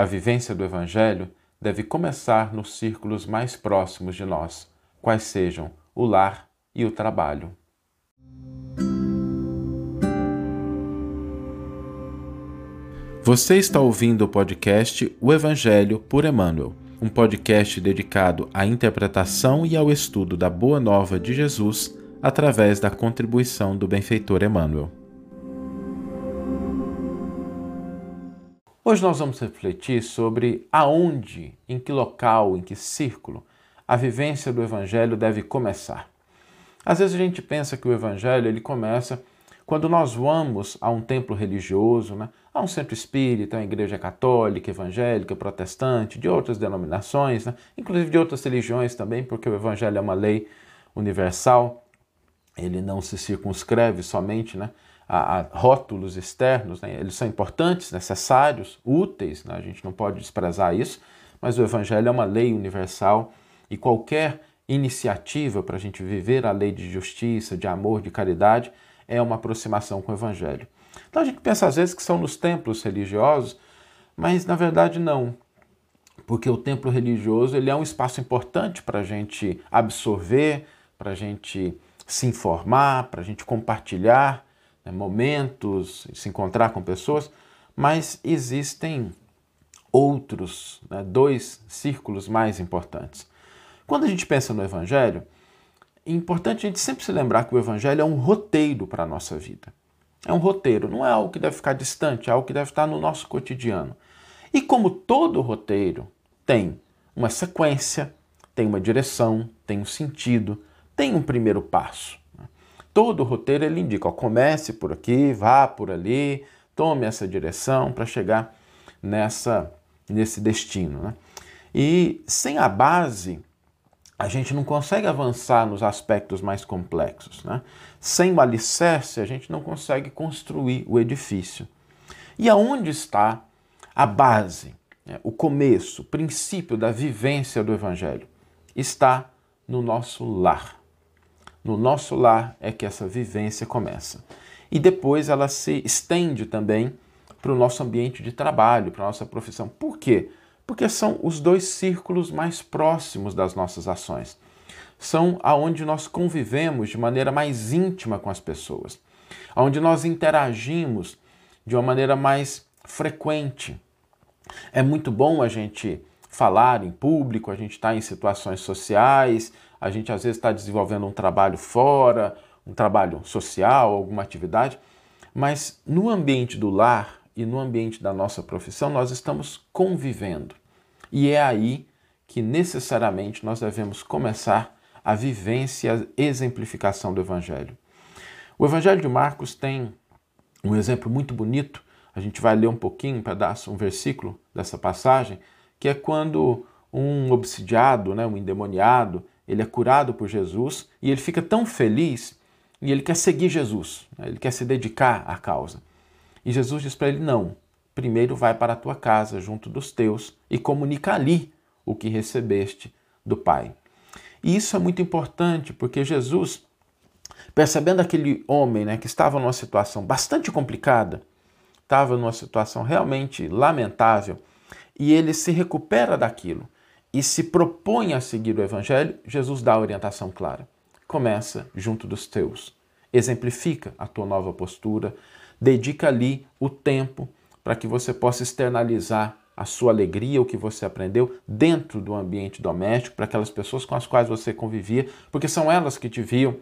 A vivência do Evangelho deve começar nos círculos mais próximos de nós, quais sejam o lar e o trabalho. Você está ouvindo o podcast O Evangelho por Emmanuel, um podcast dedicado à interpretação e ao estudo da Boa Nova de Jesus através da contribuição do benfeitor Emmanuel. Hoje nós vamos refletir sobre aonde, em que local, em que círculo a vivência do evangelho deve começar. Às vezes a gente pensa que o evangelho ele começa quando nós vamos a um templo religioso, né? a um centro espírita, a uma igreja católica, evangélica, protestante, de outras denominações, né? inclusive de outras religiões também, porque o evangelho é uma lei universal, ele não se circunscreve somente né, a, a rótulos externos, né? eles são importantes, necessários, úteis, né? a gente não pode desprezar isso, mas o evangelho é uma lei universal e qualquer iniciativa para a gente viver a lei de justiça, de amor, de caridade, é uma aproximação com o Evangelho. Então a gente pensa às vezes que são nos templos religiosos, mas na verdade não. Porque o templo religioso ele é um espaço importante para a gente absorver, para a gente se informar, para a gente compartilhar momentos, se encontrar com pessoas, mas existem outros, né, dois círculos mais importantes. Quando a gente pensa no Evangelho, é importante a gente sempre se lembrar que o Evangelho é um roteiro para a nossa vida. É um roteiro, não é algo que deve ficar distante, é algo que deve estar no nosso cotidiano. E como todo roteiro tem uma sequência, tem uma direção, tem um sentido, tem um primeiro passo. Todo roteiro ele indica, ó, comece por aqui, vá por ali, tome essa direção para chegar nessa nesse destino. Né? E sem a base a gente não consegue avançar nos aspectos mais complexos. Né? Sem o alicerce, a gente não consegue construir o edifício. E aonde está a base, né? o começo, o princípio da vivência do Evangelho? Está no nosso lar. No nosso lar é que essa vivência começa. E depois ela se estende também para o nosso ambiente de trabalho, para a nossa profissão. Por quê? porque são os dois círculos mais próximos das nossas ações. São aonde nós convivemos de maneira mais íntima com as pessoas, aonde nós interagimos de uma maneira mais frequente. É muito bom a gente falar em público, a gente está em situações sociais, a gente às vezes está desenvolvendo um trabalho fora, um trabalho social, alguma atividade, mas no ambiente do lar e no ambiente da nossa profissão nós estamos convivendo. E é aí que necessariamente nós devemos começar a vivência e a exemplificação do Evangelho. O Evangelho de Marcos tem um exemplo muito bonito. A gente vai ler um pouquinho, um pedaço, um versículo dessa passagem, que é quando um obsidiado, né, um endemoniado, ele é curado por Jesus e ele fica tão feliz e ele quer seguir Jesus, né, ele quer se dedicar à causa. E Jesus diz para ele: não, primeiro vai para a tua casa junto dos teus e comunica ali o que recebeste do Pai. E isso é muito importante porque Jesus, percebendo aquele homem né, que estava numa situação bastante complicada, estava numa situação realmente lamentável, e ele se recupera daquilo e se propõe a seguir o Evangelho, Jesus dá a orientação clara. Começa junto dos teus, exemplifica a tua nova postura, dedica ali o tempo para que você possa externalizar a sua alegria, o que você aprendeu dentro do ambiente doméstico, para aquelas pessoas com as quais você convivia, porque são elas que te viam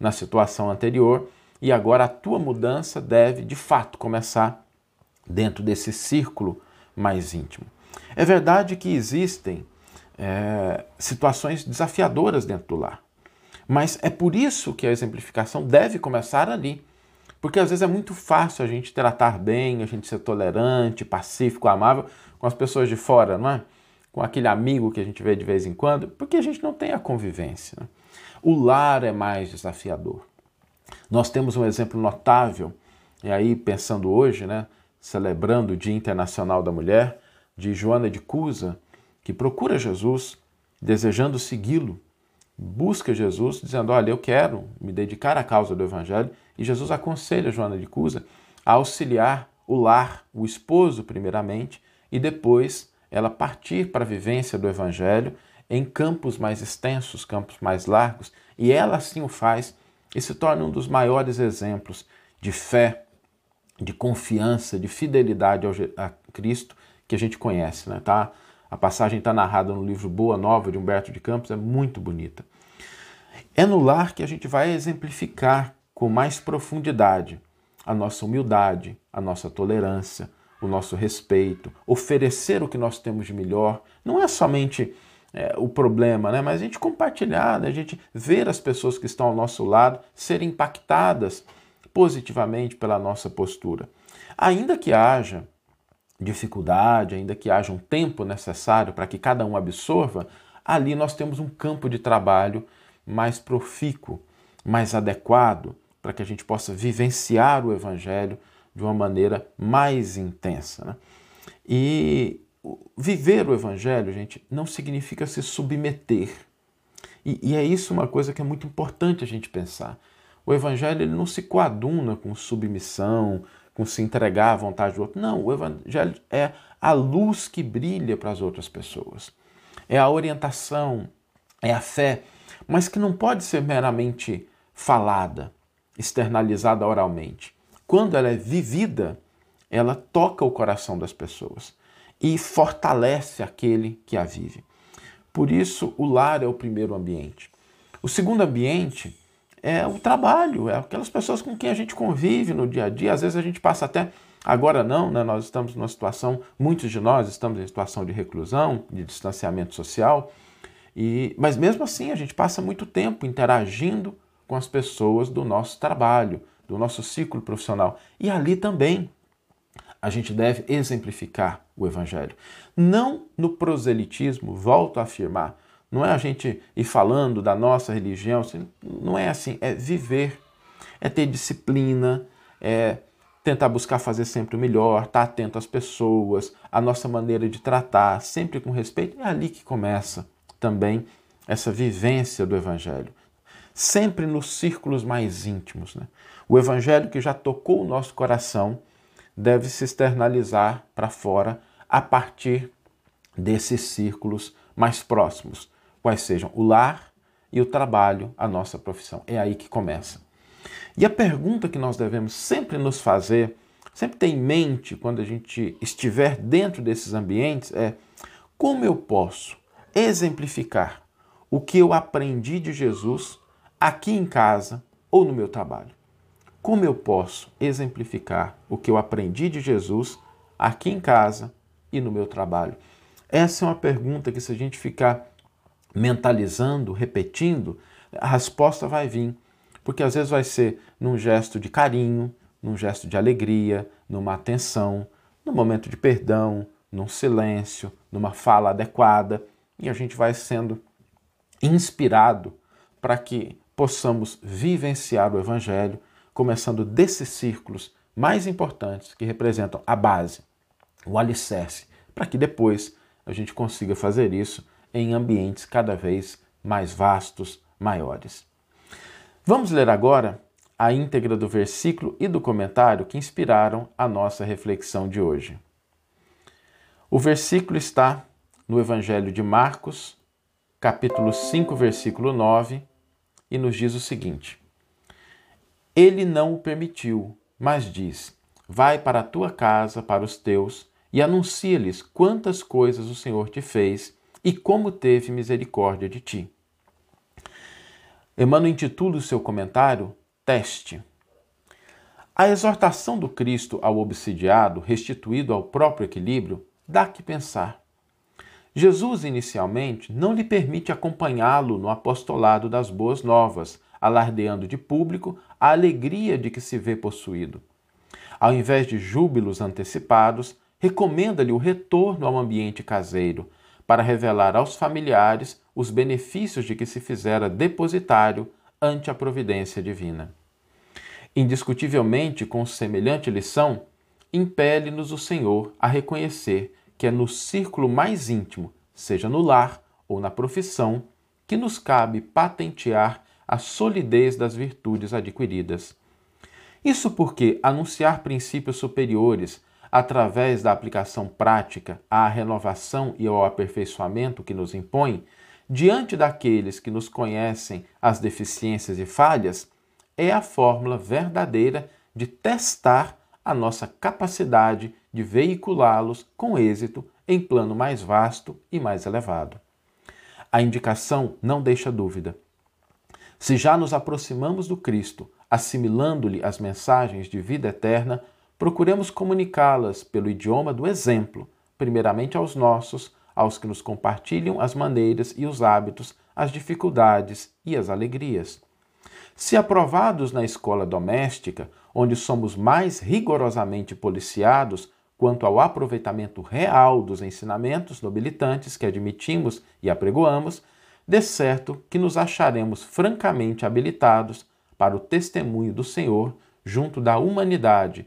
na situação anterior e agora a tua mudança deve de fato começar dentro desse círculo mais íntimo. É verdade que existem é, situações desafiadoras dentro do lar, mas é por isso que a exemplificação deve começar ali. Porque às vezes é muito fácil a gente tratar bem, a gente ser tolerante, pacífico, amável com as pessoas de fora, não é? Com aquele amigo que a gente vê de vez em quando, porque a gente não tem a convivência. Né? O lar é mais desafiador. Nós temos um exemplo notável, e aí pensando hoje, né, celebrando o Dia Internacional da Mulher, de Joana de Cusa, que procura Jesus, desejando segui-lo, busca Jesus, dizendo: Olha, eu quero me dedicar à causa do Evangelho. E Jesus aconselha Joana de Cusa a auxiliar o lar, o esposo, primeiramente, e depois ela partir para a vivência do Evangelho em campos mais extensos, campos mais largos, e ela assim o faz e se torna um dos maiores exemplos de fé, de confiança, de fidelidade a Cristo que a gente conhece. Né? Tá? A passagem está narrada no livro Boa Nova de Humberto de Campos, é muito bonita. É no lar que a gente vai exemplificar com mais profundidade a nossa humildade, a nossa tolerância, o nosso respeito, oferecer o que nós temos de melhor. Não é somente é, o problema, né? mas a gente compartilhar, né? a gente ver as pessoas que estão ao nosso lado serem impactadas positivamente pela nossa postura. Ainda que haja dificuldade, ainda que haja um tempo necessário para que cada um absorva, ali nós temos um campo de trabalho mais profícuo, mais adequado, para que a gente possa vivenciar o Evangelho de uma maneira mais intensa. Né? E viver o Evangelho, gente, não significa se submeter. E, e, é isso uma coisa que é muito importante a gente pensar. O Evangelho ele não se coaduna com submissão, com se entregar à vontade do outro. Não, o Evangelho é a luz que brilha para as outras pessoas. É a orientação, é a fé, mas que não pode ser meramente falada, externalizada oralmente. Quando ela é vivida, ela toca o coração das pessoas e fortalece aquele que a vive. Por isso, o lar é o primeiro ambiente. O segundo ambiente é o trabalho, é aquelas pessoas com quem a gente convive no dia a dia. Às vezes a gente passa até. Agora não, né? nós estamos numa situação, muitos de nós estamos em situação de reclusão, de distanciamento social, e, mas mesmo assim a gente passa muito tempo interagindo com as pessoas do nosso trabalho, do nosso ciclo profissional. E ali também a gente deve exemplificar o Evangelho. Não no proselitismo, volto a afirmar, não é a gente ir falando da nossa religião, assim, não é assim, é viver, é ter disciplina, é tentar buscar fazer sempre o melhor, estar atento às pessoas, a nossa maneira de tratar, sempre com respeito. É ali que começa também essa vivência do Evangelho. Sempre nos círculos mais íntimos. Né? O Evangelho que já tocou o nosso coração deve se externalizar para fora a partir desses círculos mais próximos, quais sejam o lar e o trabalho, a nossa profissão. É aí que começa. E a pergunta que nós devemos sempre nos fazer, sempre ter em mente quando a gente estiver dentro desses ambientes é: como eu posso exemplificar o que eu aprendi de Jesus aqui em casa ou no meu trabalho? Como eu posso exemplificar o que eu aprendi de Jesus aqui em casa e no meu trabalho? Essa é uma pergunta que, se a gente ficar mentalizando, repetindo, a resposta vai vir. Porque às vezes vai ser num gesto de carinho, num gesto de alegria, numa atenção, num momento de perdão, num silêncio, numa fala adequada, e a gente vai sendo inspirado para que possamos vivenciar o Evangelho, começando desses círculos mais importantes que representam a base, o alicerce, para que depois a gente consiga fazer isso em ambientes cada vez mais vastos, maiores. Vamos ler agora a íntegra do versículo e do comentário que inspiraram a nossa reflexão de hoje. O versículo está no Evangelho de Marcos, capítulo 5, versículo 9, e nos diz o seguinte: Ele não o permitiu, mas diz: Vai para a tua casa, para os teus, e anuncia-lhes quantas coisas o Senhor te fez e como teve misericórdia de ti. Emmanuel intitula o seu comentário Teste. A exortação do Cristo ao obsidiado, restituído ao próprio equilíbrio, dá que pensar. Jesus, inicialmente, não lhe permite acompanhá-lo no apostolado das boas novas, alardeando de público a alegria de que se vê possuído. Ao invés de júbilos antecipados, recomenda-lhe o retorno ao ambiente caseiro, para revelar aos familiares os benefícios de que se fizera depositário ante a providência divina. Indiscutivelmente, com semelhante lição, impele-nos o Senhor a reconhecer que é no círculo mais íntimo, seja no lar ou na profissão, que nos cabe patentear a solidez das virtudes adquiridas. Isso porque anunciar princípios superiores, através da aplicação prática à renovação e ao aperfeiçoamento que nos impõe, diante daqueles que nos conhecem as deficiências e falhas, é a fórmula verdadeira de testar a nossa capacidade de veiculá-los com êxito em plano mais vasto e mais elevado. A indicação não deixa dúvida. Se já nos aproximamos do Cristo, assimilando-lhe as mensagens de vida eterna, procuremos comunicá-las pelo idioma do exemplo, primeiramente aos nossos, aos que nos compartilham as maneiras e os hábitos, as dificuldades e as alegrias. Se aprovados na escola doméstica, onde somos mais rigorosamente policiados quanto ao aproveitamento real dos ensinamentos nobilitantes que admitimos e apregoamos, de certo que nos acharemos francamente habilitados para o testemunho do Senhor junto da humanidade,